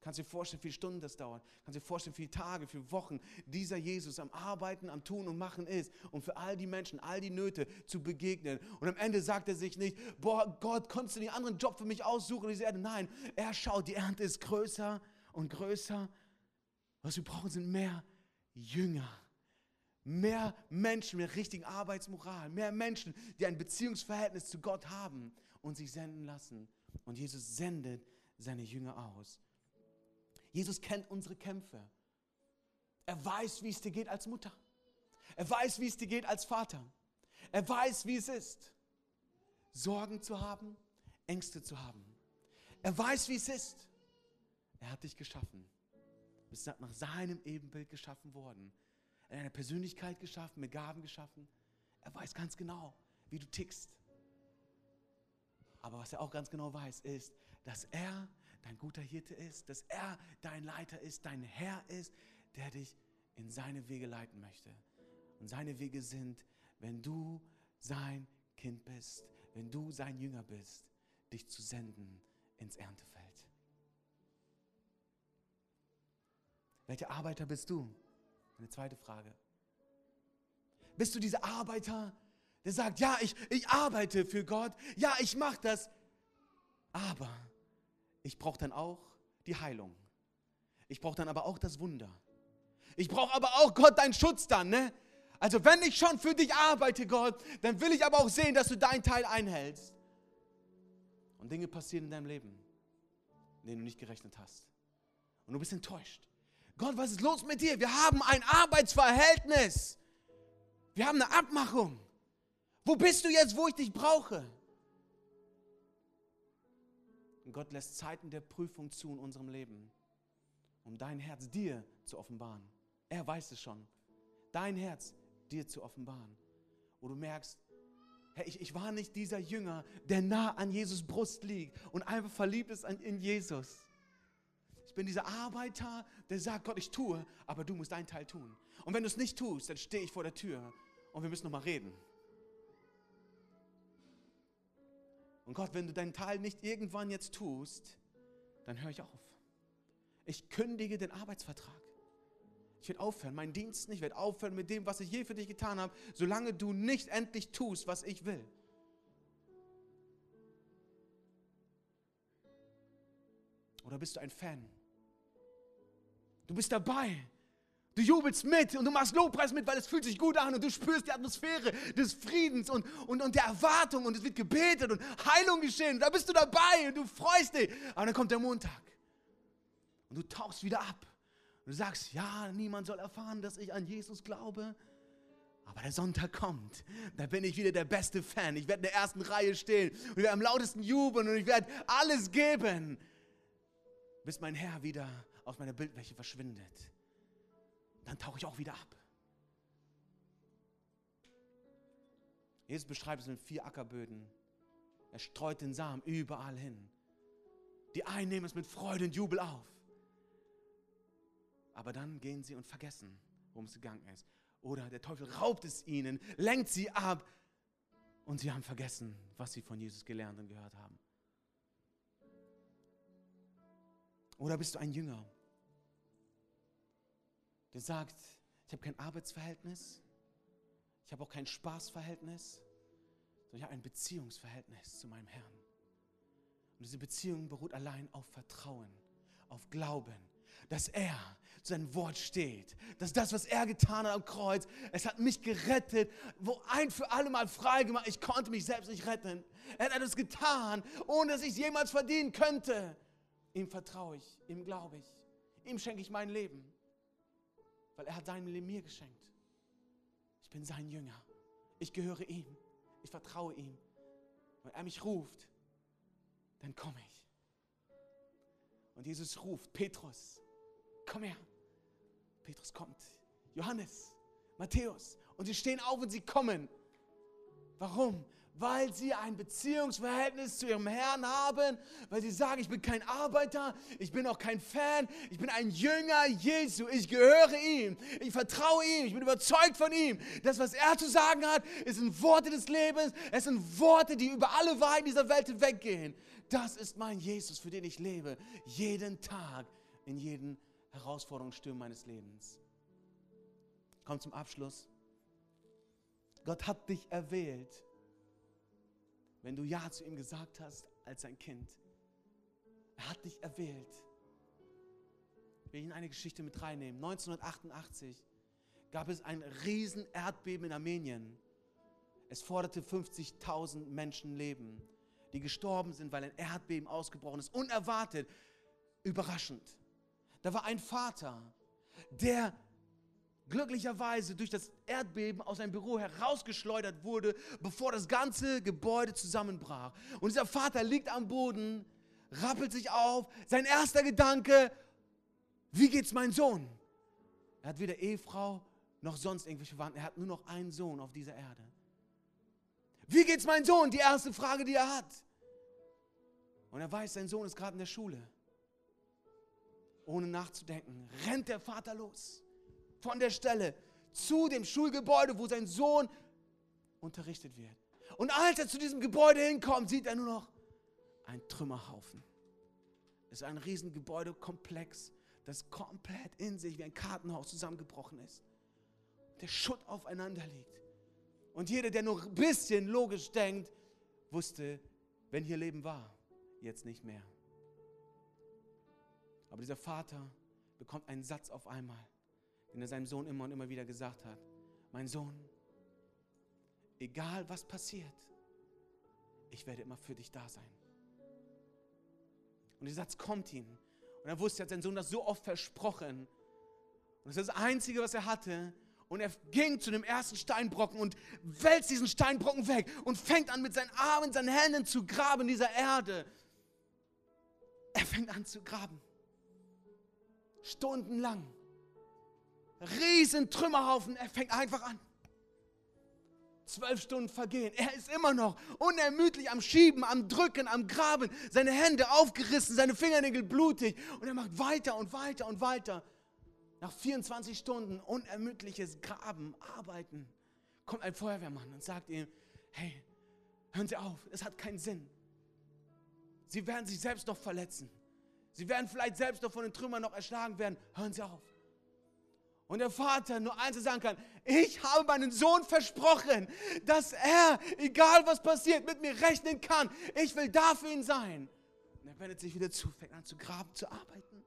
Kannst du dir vorstellen, wie viele Stunden das dauert? Kannst du dir vorstellen, wie viele Tage, wie viele Wochen dieser Jesus am Arbeiten, am Tun und Machen ist, um für all die Menschen, all die Nöte zu begegnen. Und am Ende sagt er sich nicht, boah, Gott, konntest du einen anderen Job für mich aussuchen? diese Erde? Nein, er schaut, die Ernte ist größer und größer. Was wir brauchen, sind mehr Jünger. Mehr Menschen mit richtigen Arbeitsmoral, mehr Menschen, die ein Beziehungsverhältnis zu Gott haben und sich senden lassen. Und Jesus sendet seine Jünger aus. Jesus kennt unsere Kämpfe. Er weiß, wie es dir geht als Mutter. Er weiß, wie es dir geht als Vater. Er weiß, wie es ist, Sorgen zu haben, Ängste zu haben. Er weiß, wie es ist. Er hat dich geschaffen. Du bist nach seinem Ebenbild geschaffen worden. Er hat eine Persönlichkeit geschaffen, mit Gaben geschaffen. Er weiß ganz genau, wie du tickst. Aber was er auch ganz genau weiß, ist, dass er dein guter Hirte ist, dass er dein Leiter ist, dein Herr ist, der dich in seine Wege leiten möchte. Und seine Wege sind, wenn du sein Kind bist, wenn du sein Jünger bist, dich zu senden ins Erntefeld. Welcher Arbeiter bist du? Eine zweite Frage. Bist du dieser Arbeiter, der sagt, ja, ich, ich arbeite für Gott, ja, ich mache das, aber ich brauche dann auch die Heilung. Ich brauche dann aber auch das Wunder. Ich brauche aber auch Gott deinen Schutz dann, ne? Also wenn ich schon für dich arbeite, Gott, dann will ich aber auch sehen, dass du deinen Teil einhältst. Und Dinge passieren in deinem Leben, in denen du nicht gerechnet hast. Und du bist enttäuscht. Gott, was ist los mit dir? Wir haben ein Arbeitsverhältnis. Wir haben eine Abmachung. Wo bist du jetzt, wo ich dich brauche? Und Gott lässt Zeiten der Prüfung zu in unserem Leben, um dein Herz dir zu offenbaren. Er weiß es schon. Dein Herz dir zu offenbaren. Wo du merkst, hey, ich, ich war nicht dieser Jünger, der nah an Jesus Brust liegt und einfach verliebt ist an, in Jesus. Ich bin dieser Arbeiter, der sagt, Gott, ich tue, aber du musst deinen Teil tun. Und wenn du es nicht tust, dann stehe ich vor der Tür und wir müssen nochmal reden. Und Gott, wenn du deinen Teil nicht irgendwann jetzt tust, dann höre ich auf. Ich kündige den Arbeitsvertrag. Ich werde aufhören, meinen Dienst nicht, ich werde aufhören mit dem, was ich je für dich getan habe, solange du nicht endlich tust, was ich will. Oder bist du ein Fan? Du bist dabei. Du jubelst mit und du machst Lobpreis mit, weil es fühlt sich gut an und du spürst die Atmosphäre des Friedens und, und, und der Erwartung und es wird gebetet und Heilung geschehen. Da bist du dabei und du freust dich. Aber dann kommt der Montag und du tauchst wieder ab. Und du sagst, ja, niemand soll erfahren, dass ich an Jesus glaube. Aber der Sonntag kommt, da bin ich wieder der beste Fan. Ich werde in der ersten Reihe stehen und ich werde am lautesten jubeln und ich werde alles geben, bis mein Herr wieder aus meiner Bildfläche verschwindet. Dann tauche ich auch wieder ab. Jesus beschreibt es mit vier Ackerböden. Er streut den Samen überall hin. Die einen nehmen es mit Freude und Jubel auf. Aber dann gehen sie und vergessen, worum es gegangen ist. Oder der Teufel raubt es ihnen, lenkt sie ab und sie haben vergessen, was sie von Jesus gelernt und gehört haben. Oder bist du ein Jünger, der sagt, ich habe kein Arbeitsverhältnis, ich habe auch kein Spaßverhältnis, sondern ich habe ein Beziehungsverhältnis zu meinem Herrn. Und diese Beziehung beruht allein auf Vertrauen, auf Glauben, dass er zu seinem Wort steht. Dass das, was er getan hat am Kreuz, es hat mich gerettet, wo ein für alle Mal frei gemacht. Ich konnte mich selbst nicht retten. Er hat es getan, ohne dass ich es jemals verdienen könnte. Ihm vertraue ich, ihm glaube ich, ihm schenke ich mein Leben, weil er hat sein Leben mir geschenkt. Ich bin sein Jünger. Ich gehöre ihm. Ich vertraue ihm. Wenn er mich ruft, dann komme ich. Und Jesus ruft, Petrus, komm her. Petrus kommt. Johannes, Matthäus. Und sie stehen auf und sie kommen. Warum? Weil sie ein Beziehungsverhältnis zu ihrem Herrn haben, weil sie sagen, ich bin kein Arbeiter, ich bin auch kein Fan, ich bin ein Jünger Jesu, ich gehöre ihm, ich vertraue ihm, ich bin überzeugt von ihm. Das, was er zu sagen hat, sind Worte des Lebens, es sind Worte, die über alle Wahrheiten dieser Welt hinweggehen. Das ist mein Jesus, für den ich lebe, jeden Tag, in jeden Herausforderungen, Stürmen meines Lebens. Kommt zum Abschluss. Gott hat dich erwählt, wenn du Ja zu ihm gesagt hast als sein Kind. Er hat dich erwählt. Ich will Ihnen eine Geschichte mit reinnehmen. 1988 gab es ein riesen Erdbeben in Armenien. Es forderte 50.000 Menschenleben, die gestorben sind, weil ein Erdbeben ausgebrochen ist. Unerwartet, überraschend. Da war ein Vater, der glücklicherweise durch das Erdbeben aus seinem Büro herausgeschleudert wurde, bevor das ganze Gebäude zusammenbrach. Und dieser Vater liegt am Boden, rappelt sich auf. Sein erster Gedanke, wie geht's mein Sohn? Er hat weder Ehefrau noch sonst irgendwelche Verwandten. Er hat nur noch einen Sohn auf dieser Erde. Wie geht's mein Sohn? Die erste Frage, die er hat. Und er weiß, sein Sohn ist gerade in der Schule. Ohne nachzudenken, rennt der Vater los. Von der Stelle zu dem Schulgebäude, wo sein Sohn unterrichtet wird. Und als er zu diesem Gebäude hinkommt, sieht er nur noch einen Trümmerhaufen. Es ist ein riesen Gebäudekomplex, das komplett in sich wie ein Kartenhaus zusammengebrochen ist. Der Schutt aufeinander liegt. Und jeder, der nur ein bisschen logisch denkt, wusste, wenn hier Leben war, jetzt nicht mehr. Aber dieser Vater bekommt einen Satz auf einmal, den er seinem Sohn immer und immer wieder gesagt hat. Mein Sohn, egal was passiert, ich werde immer für dich da sein. Und dieser Satz kommt ihm. Und er wusste, er hat sein Sohn das so oft versprochen. Und das ist das Einzige, was er hatte. Und er ging zu dem ersten Steinbrocken und wälzt diesen Steinbrocken weg und fängt an, mit seinen Armen, seinen Händen zu graben in dieser Erde. Er fängt an zu graben. Stundenlang. Riesen Trümmerhaufen. Er fängt einfach an. Zwölf Stunden vergehen. Er ist immer noch unermüdlich am Schieben, am Drücken, am Graben. Seine Hände aufgerissen, seine Fingernägel blutig. Und er macht weiter und weiter und weiter. Nach 24 Stunden unermüdliches Graben, Arbeiten, kommt ein Feuerwehrmann und sagt ihm, hey, hören Sie auf, es hat keinen Sinn. Sie werden sich selbst noch verletzen. Sie werden vielleicht selbst noch von den Trümmern noch erschlagen werden. Hören Sie auf. Und der Vater nur eins sagen kann, ich habe meinen Sohn versprochen, dass er, egal was passiert, mit mir rechnen kann. Ich will da für ihn sein. Und er wendet sich wieder zu, fängt an zu graben, zu arbeiten.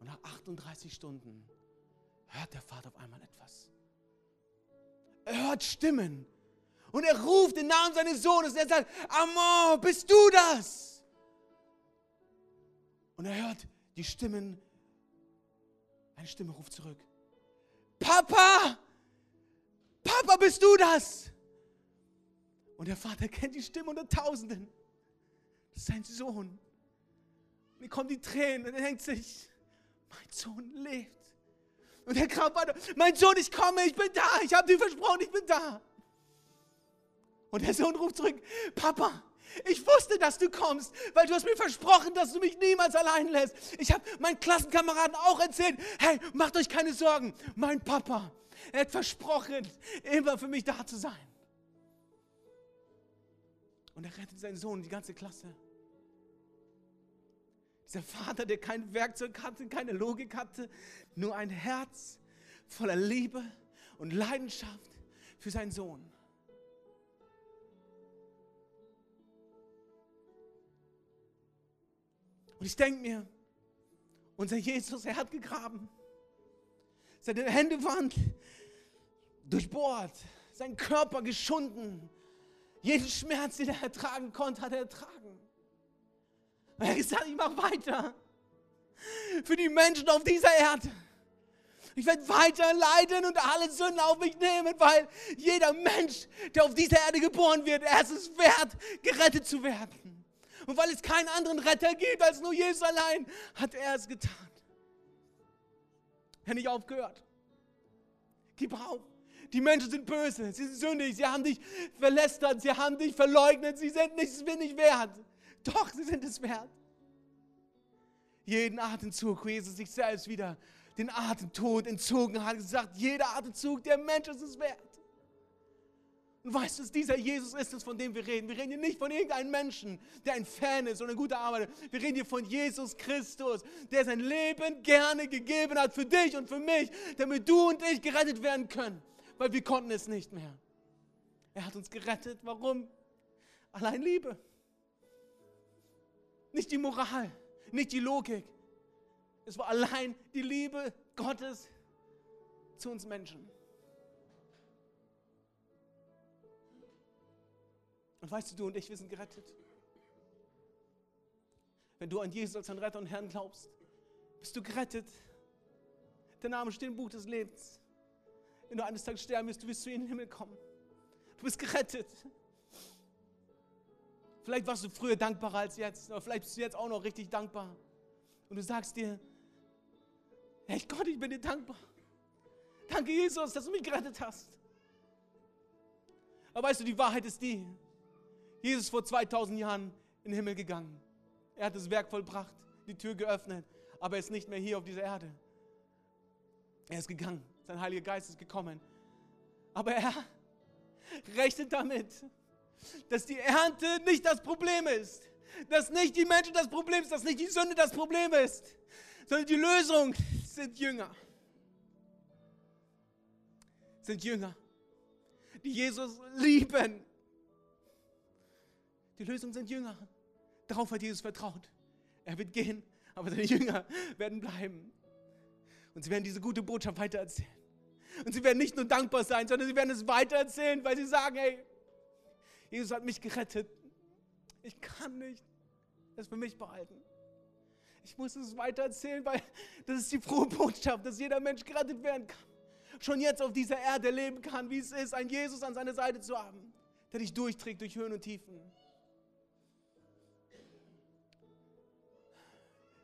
Und nach 38 Stunden hört der Vater auf einmal etwas. Er hört Stimmen. Und er ruft den Namen seines Sohnes und er sagt, Amor, bist du das? Und er hört die Stimmen eine Stimme ruft zurück. Papa! Papa, bist du das? Und der Vater kennt die Stimme unter Tausenden. Das ist sein Sohn. Hier kommen die Tränen und er denkt sich, mein Sohn lebt. Und er kam weiter, mein Sohn, ich komme, ich bin da, ich habe dir versprochen, ich bin da. Und der Sohn ruft zurück, Papa, ich wusste, dass du kommst, weil du hast mir versprochen, dass du mich niemals allein lässt. Ich habe meinen Klassenkameraden auch erzählt, hey, macht euch keine Sorgen, mein Papa, er hat versprochen, immer für mich da zu sein. Und er rettet seinen Sohn, die ganze Klasse. Dieser Vater, der kein Werkzeug hatte, keine Logik hatte, nur ein Herz voller Liebe und Leidenschaft für seinen Sohn. Und ich denke mir, unser Jesus, er hat gegraben. Seine Hände waren durchbohrt, sein Körper geschunden. Jeden Schmerz, den er ertragen konnte, hat er ertragen. Und er hat gesagt, ich mache weiter. Für die Menschen auf dieser Erde. Ich werde weiter leiden und alle Sünden auf mich nehmen, weil jeder Mensch, der auf dieser Erde geboren wird, er ist es wert, gerettet zu werden. Und weil es keinen anderen Retter gibt als nur Jesus allein, hat er es getan. Er hat nicht aufgehört. Gib auf. Die Menschen sind böse, sie sind sündig, sie haben dich verlästert, sie haben dich verleugnet, sie sind nichts nicht wert. Doch, sie sind es wert. Jeden Atemzug, wo Jesus sich selbst wieder den Atemtod entzogen hat, gesagt, jeder Atemzug, der Mensch ist es wert. Und weißt du, dieser Jesus ist es, von dem wir reden. Wir reden hier nicht von irgendeinem Menschen, der ein Fan ist und eine gute Arbeit. Wir reden hier von Jesus Christus, der sein Leben gerne gegeben hat für dich und für mich, damit du und ich gerettet werden können, weil wir konnten es nicht mehr. Er hat uns gerettet. Warum? Allein Liebe. Nicht die Moral, nicht die Logik. Es war allein die Liebe Gottes zu uns Menschen. Und weißt du, du und ich, wir sind gerettet. Wenn du an Jesus als deinen Retter und Herrn glaubst, bist du gerettet. Der Name steht im Buch des Lebens. Wenn du eines Tages sterben wirst, du wirst zu ihm in den Himmel kommen. Du bist gerettet. Vielleicht warst du früher dankbarer als jetzt, aber vielleicht bist du jetzt auch noch richtig dankbar. Und du sagst dir, hey Gott, ich bin dir dankbar. Danke, Jesus, dass du mich gerettet hast. Aber weißt du, die Wahrheit ist die, Jesus vor 2000 Jahren in den Himmel gegangen. Er hat das Werk vollbracht, die Tür geöffnet, aber er ist nicht mehr hier auf dieser Erde. Er ist gegangen, sein Heiliger Geist ist gekommen. Aber er rechnet damit, dass die Ernte nicht das Problem ist, dass nicht die Menschen das Problem ist, dass nicht die Sünde das Problem ist, sondern die Lösung sind Jünger. Sind Jünger, die Jesus lieben. Die Lösung sind Jünger. Darauf hat Jesus vertraut. Er wird gehen, aber seine Jünger werden bleiben. Und sie werden diese gute Botschaft weitererzählen. Und sie werden nicht nur dankbar sein, sondern sie werden es weitererzählen, weil sie sagen, hey, Jesus hat mich gerettet. Ich kann nicht das für mich behalten. Ich muss es weitererzählen, weil das ist die frohe Botschaft, dass jeder Mensch gerettet werden kann. Schon jetzt auf dieser Erde leben kann, wie es ist, einen Jesus an seiner Seite zu haben, der dich durchträgt durch Höhen und Tiefen.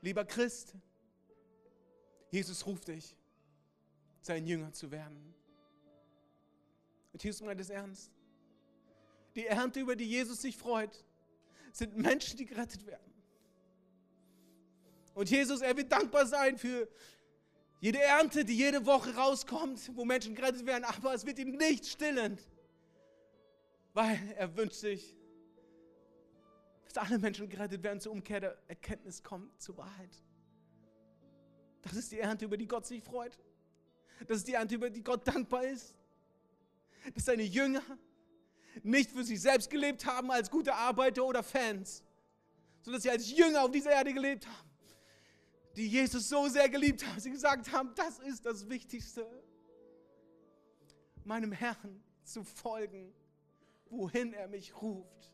Lieber Christ, Jesus ruft dich, sein Jünger zu werden. Und Jesus meint es ernst. Die Ernte, über die Jesus sich freut, sind Menschen, die gerettet werden. Und Jesus, er wird dankbar sein für jede Ernte, die jede Woche rauskommt, wo Menschen gerettet werden, aber es wird ihm nicht stillen, weil er wünscht sich, dass alle Menschen gerettet werden, zur Umkehr der Erkenntnis kommen, zur Wahrheit. Das ist die Ernte, über die Gott sich freut. Das ist die Ernte, über die Gott dankbar ist. Dass seine Jünger nicht für sich selbst gelebt haben als gute Arbeiter oder Fans, sondern dass sie als Jünger auf dieser Erde gelebt haben, die Jesus so sehr geliebt haben, sie gesagt haben, das ist das Wichtigste, meinem Herrn zu folgen, wohin er mich ruft.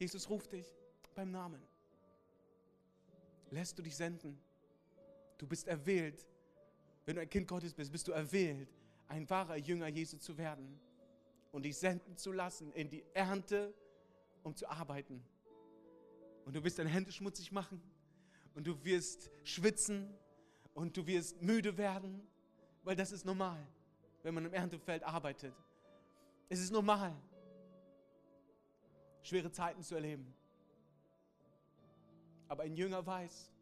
Jesus ruft dich beim Namen. Lässt du dich senden? Du bist erwählt. Wenn du ein Kind Gottes bist, bist du erwählt, ein wahrer Jünger Jesu zu werden und dich senden zu lassen in die Ernte, um zu arbeiten. Und du wirst deine Hände schmutzig machen und du wirst schwitzen und du wirst müde werden, weil das ist normal, wenn man im Erntefeld arbeitet. Es ist normal, schwere Zeiten zu erleben. Aber ein Jünger weiß,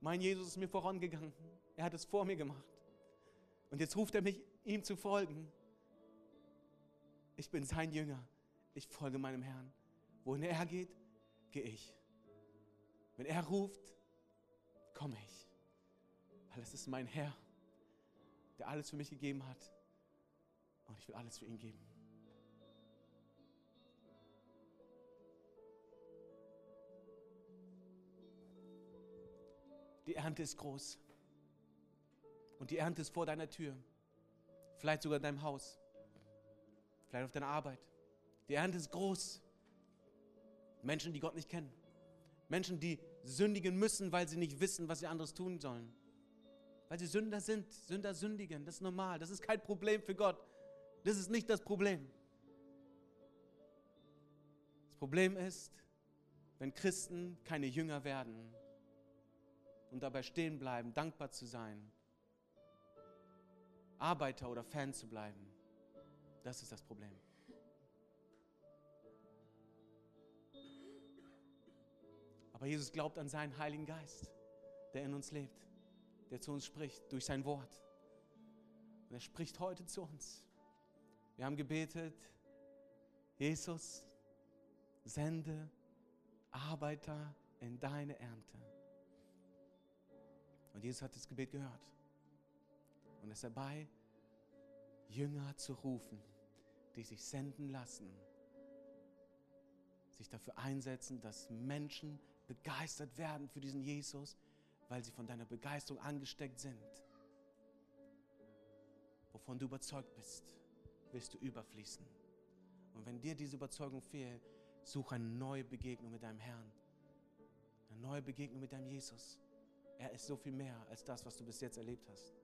mein Jesus ist mir vorangegangen. Er hat es vor mir gemacht. Und jetzt ruft er mich, ihm zu folgen. Ich bin sein Jünger. Ich folge meinem Herrn. Wohin er geht, gehe ich. Wenn er ruft, komme ich. Weil es ist mein Herr, der alles für mich gegeben hat. Und ich will alles für ihn geben. Die Ernte ist groß. Und die Ernte ist vor deiner Tür. Vielleicht sogar in deinem Haus. Vielleicht auf deiner Arbeit. Die Ernte ist groß. Menschen, die Gott nicht kennen. Menschen, die sündigen müssen, weil sie nicht wissen, was sie anderes tun sollen. Weil sie Sünder sind. Sünder sündigen. Das ist normal. Das ist kein Problem für Gott. Das ist nicht das Problem. Das Problem ist, wenn Christen keine Jünger werden und dabei stehen bleiben, dankbar zu sein, Arbeiter oder Fan zu bleiben. Das ist das Problem. Aber Jesus glaubt an seinen Heiligen Geist, der in uns lebt, der zu uns spricht durch sein Wort. Und er spricht heute zu uns. Wir haben gebetet, Jesus, sende Arbeiter in deine Ernte. Und Jesus hat das Gebet gehört und ist dabei, Jünger zu rufen, die sich senden lassen, sich dafür einsetzen, dass Menschen begeistert werden für diesen Jesus, weil sie von deiner Begeisterung angesteckt sind. Wovon du überzeugt bist, wirst du überfließen. Und wenn dir diese Überzeugung fehlt, such eine neue Begegnung mit deinem Herrn. Eine neue Begegnung mit deinem Jesus. Er ist so viel mehr als das, was du bis jetzt erlebt hast.